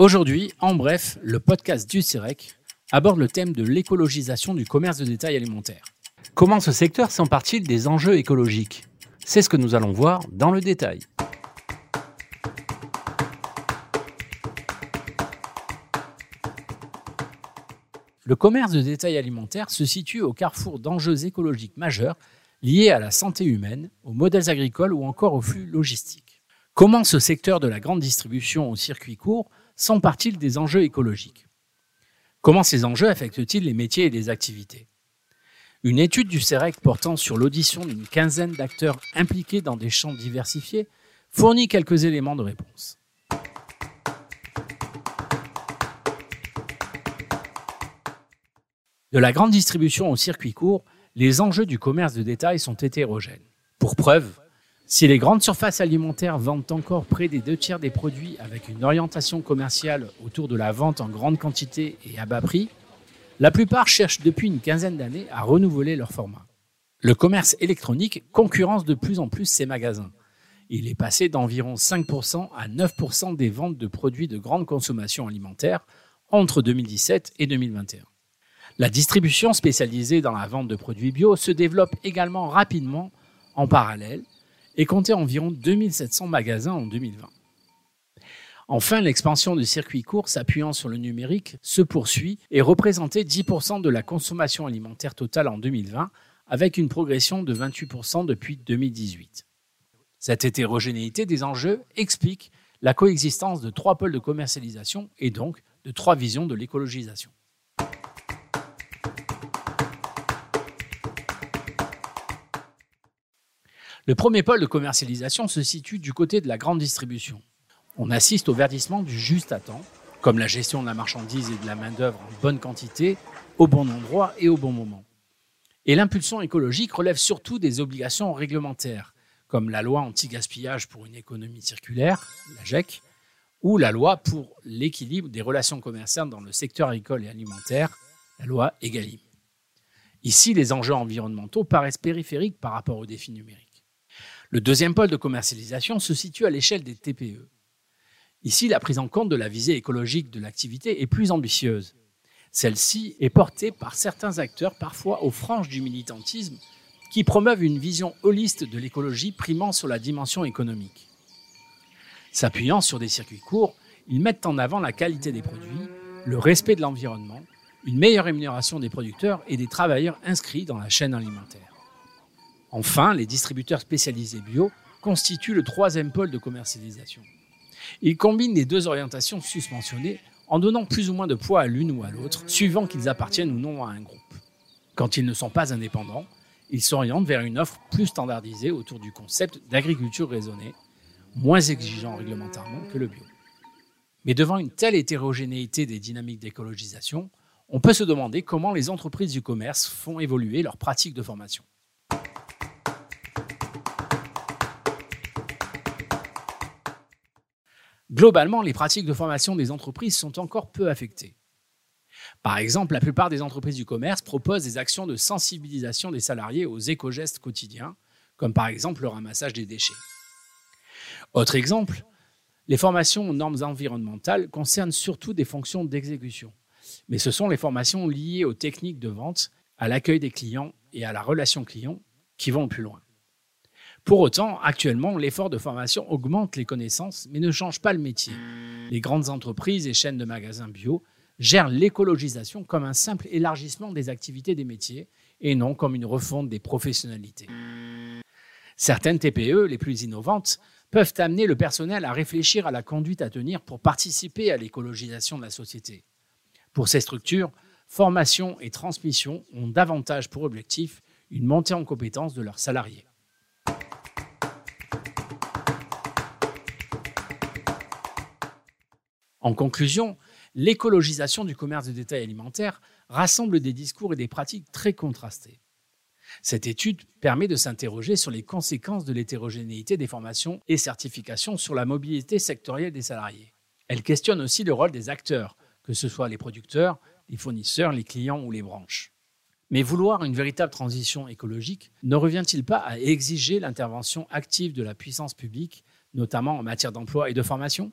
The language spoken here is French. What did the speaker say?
Aujourd'hui, en bref, le podcast du CEREC aborde le thème de l'écologisation du commerce de détail alimentaire. Comment ce secteur s'empare-t-il des enjeux écologiques? C'est ce que nous allons voir dans le détail. Le commerce de détail alimentaire se situe au carrefour d'enjeux écologiques majeurs liés à la santé humaine, aux modèles agricoles ou encore aux flux logistiques. Comment ce secteur de la grande distribution au circuit court s'empare-t-il des enjeux écologiques Comment ces enjeux affectent-ils les métiers et les activités? Une étude du CEREC portant sur l'audition d'une quinzaine d'acteurs impliqués dans des champs diversifiés fournit quelques éléments de réponse. De la grande distribution au circuit court, les enjeux du commerce de détail sont hétérogènes. Pour preuve, si les grandes surfaces alimentaires vendent encore près des deux tiers des produits avec une orientation commerciale autour de la vente en grande quantité et à bas prix, la plupart cherchent depuis une quinzaine d'années à renouveler leur format. Le commerce électronique concurrence de plus en plus ces magasins. Il est passé d'environ 5% à 9% des ventes de produits de grande consommation alimentaire entre 2017 et 2021. La distribution spécialisée dans la vente de produits bio se développe également rapidement en parallèle et comptait environ 2700 magasins en 2020. Enfin, l'expansion du circuit court s'appuyant sur le numérique se poursuit et représentait 10% de la consommation alimentaire totale en 2020 avec une progression de 28% depuis 2018. Cette hétérogénéité des enjeux explique la coexistence de trois pôles de commercialisation et donc de trois visions de l'écologisation. Le premier pôle de commercialisation se situe du côté de la grande distribution. On assiste au verdissement du juste à temps, comme la gestion de la marchandise et de la main-d'œuvre en bonne quantité, au bon endroit et au bon moment. Et l'impulsion écologique relève surtout des obligations réglementaires, comme la loi anti-gaspillage pour une économie circulaire, la GEC, ou la loi pour l'équilibre des relations commerciales dans le secteur agricole et alimentaire, la loi EGalim. Ici, les enjeux environnementaux paraissent périphériques par rapport aux défis numériques. Le deuxième pôle de commercialisation se situe à l'échelle des TPE. Ici, la prise en compte de la visée écologique de l'activité est plus ambitieuse. Celle-ci est portée par certains acteurs, parfois aux franges du militantisme, qui promeuvent une vision holiste de l'écologie primant sur la dimension économique. S'appuyant sur des circuits courts, ils mettent en avant la qualité des produits, le respect de l'environnement, une meilleure rémunération des producteurs et des travailleurs inscrits dans la chaîne alimentaire. Enfin, les distributeurs spécialisés bio constituent le troisième pôle de commercialisation. Ils combinent les deux orientations suspensionnées en donnant plus ou moins de poids à l'une ou à l'autre, suivant qu'ils appartiennent ou non à un groupe. Quand ils ne sont pas indépendants, ils s'orientent vers une offre plus standardisée autour du concept d'agriculture raisonnée, moins exigeant réglementairement que le bio. Mais devant une telle hétérogénéité des dynamiques d'écologisation, on peut se demander comment les entreprises du commerce font évoluer leurs pratiques de formation. Globalement, les pratiques de formation des entreprises sont encore peu affectées. Par exemple, la plupart des entreprises du commerce proposent des actions de sensibilisation des salariés aux éco-gestes quotidiens, comme par exemple le ramassage des déchets. Autre exemple, les formations aux normes environnementales concernent surtout des fonctions d'exécution, mais ce sont les formations liées aux techniques de vente, à l'accueil des clients et à la relation client qui vont plus loin. Pour autant, actuellement, l'effort de formation augmente les connaissances, mais ne change pas le métier. Les grandes entreprises et chaînes de magasins bio gèrent l'écologisation comme un simple élargissement des activités des métiers et non comme une refonte des professionnalités. Certaines TPE, les plus innovantes, peuvent amener le personnel à réfléchir à la conduite à tenir pour participer à l'écologisation de la société. Pour ces structures, formation et transmission ont davantage pour objectif une montée en compétence de leurs salariés. En conclusion, l'écologisation du commerce de détail alimentaire rassemble des discours et des pratiques très contrastés. Cette étude permet de s'interroger sur les conséquences de l'hétérogénéité des formations et certifications sur la mobilité sectorielle des salariés. Elle questionne aussi le rôle des acteurs, que ce soit les producteurs, les fournisseurs, les clients ou les branches. Mais vouloir une véritable transition écologique ne revient-il pas à exiger l'intervention active de la puissance publique, notamment en matière d'emploi et de formation?